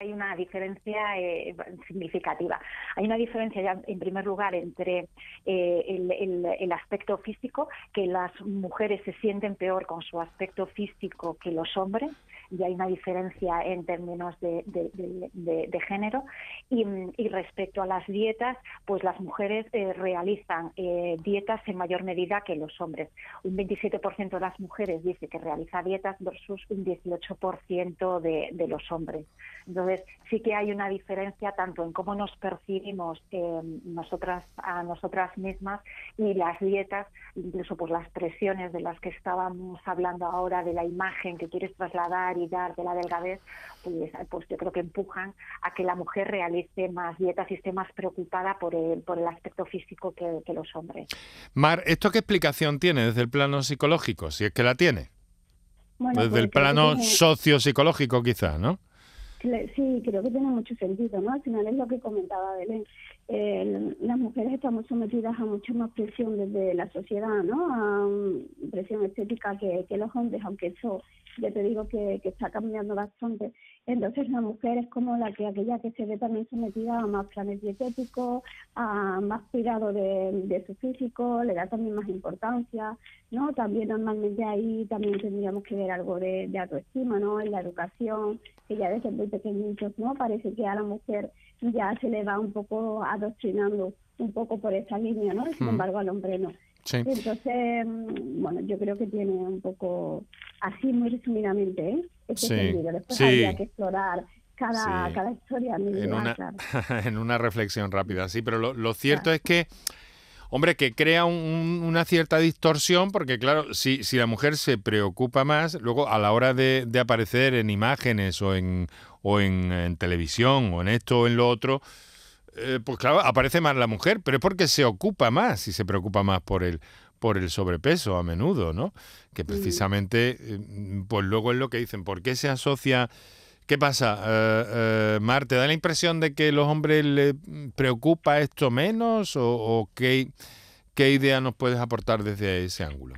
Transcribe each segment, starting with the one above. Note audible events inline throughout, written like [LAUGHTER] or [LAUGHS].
hay una diferencia eh, significativa. Hay una diferencia ya, en primer lugar, entre eh, el, aspecto físico, que las mujeres se sienten peor con su aspecto físico que los hombres, y hay una diferencia en términos de, género. Y, respecto a las dietas, pues las mujeres eh, realizan dietas en mayor medida que los hombres. Un 27% de las mujeres dice que realiza dietas versus un 18% de, los hombres. Sí que hay una diferencia tanto en cómo nos percibimos eh, nosotras a nosotras mismas y las dietas, incluso pues las presiones de las que estábamos hablando ahora, de la imagen que quieres trasladar y dar de la delgadez, pues, pues yo creo que empujan a que la mujer realice más dietas y esté más preocupada por el, por el aspecto físico que, que los hombres. Mar, ¿esto qué explicación tiene desde el plano psicológico, si es que la tiene? desde pues el plano socio-psicológico quizás, ¿no? Sí, creo que tiene mucho sentido, ¿no? Al final es lo que comentaba Belén. Eh, las mujeres estamos sometidas a mucha más presión desde la sociedad, ¿no? A um, presión estética que, que los hombres, aunque eso ya te digo que, que está cambiando bastante. Entonces la mujer es como la que aquella que se ve también sometida a más planes dietéticos, a más cuidado de, de su físico, le da también más importancia, ¿no? También normalmente ahí también tendríamos que ver algo de, de autoestima, ¿no? En la educación, que ya desde muy pequeñitos, ¿no? Parece que a la mujer ya se le va un poco adoctrinando un poco por esa línea, ¿no? Sin mm. embargo al hombre no. Entonces, mm, bueno, yo creo que tiene un poco, así muy resumidamente, ¿eh? Este sentido. Después habría que explorar cada, cada historia. En una, [LAUGHS] en una reflexión rápida, sí, pero lo, cierto es que hombre, que crea una cierta distorsión, porque claro, si, si la mujer se preocupa más, luego a la hora de, de aparecer en imágenes o en, o en, en, televisión o en esto o en lo otro, eh, pues claro, aparece más la mujer, pero es porque se ocupa más y se preocupa más por el, por el sobrepeso a menudo, ¿no? Que precisamente, eh, pues luego es lo que dicen, ¿por qué se asocia? ¿Qué pasa, eh, Mar? ¿Te da la impresión de que los hombres les preocupa esto menos o, qué, qué idea nos puedes aportar desde ese ángulo?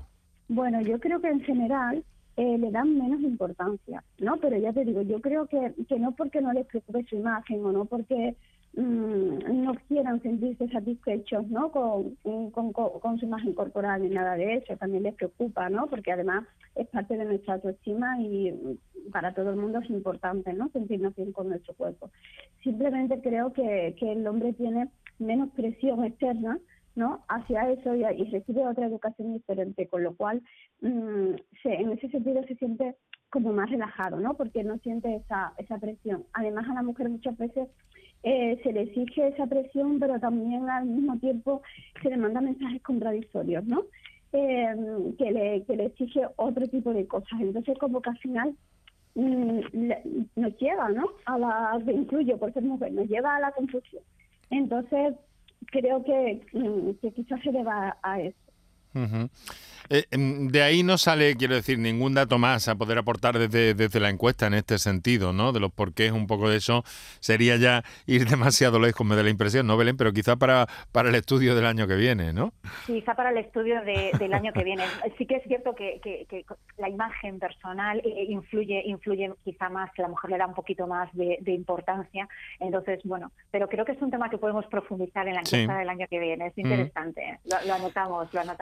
Bueno, yo creo que en general le dan menos importancia, ¿no? Pero ya te digo, yo creo que, que no porque no les preocupe su imagen o no porque Mm, no quieran sentirse satisfechos ¿no? Con, con, con, su imagen corporal ni nada de eso, también les preocupa, ¿no? porque además es parte de nuestra autoestima y para todo el mundo es importante ¿no? sentirnos bien con nuestro cuerpo. Simplemente creo que, que el hombre tiene menos presión externa ¿no? hacia eso y, recibe otra educación diferente, con lo cual mm, se, en ese sentido se siente como más relajado, ¿no? porque no siente esa, esa presión. Además a la mujer muchas veces eh, se le exige esa presión, pero también al mismo tiempo se le manda mensajes contradictorios, ¿no? Eh, que, le, que le exige otro tipo de cosas. Entonces, como que al final mm, nos lleva, ¿no? A la, incluyo por ser mujer, nos lleva a la confusión. Entonces, creo que, mm, que quizás se deba a eso. Eh, em, de ahí no sale, quiero decir, ningún dato más a poder aportar desde, desde la encuesta en este sentido, ¿no? De los porqués, un poco de eso sería ya ir [LAUGHS] demasiado lejos, me da la impresión, ¿no, Belén? Pero quizá para, para el estudio del año que viene, ¿no? Quizá para el estudio del año que viene. Sí que es cierto que, que, la imagen personal eh, influye, influye quizá más, que la mujer le da un poquito más de, importancia. Entonces, bueno, pero creo que es un tema que podemos profundizar en la encuesta del año que viene. Es interesante. Lo, lo anotamos, lo anotamos.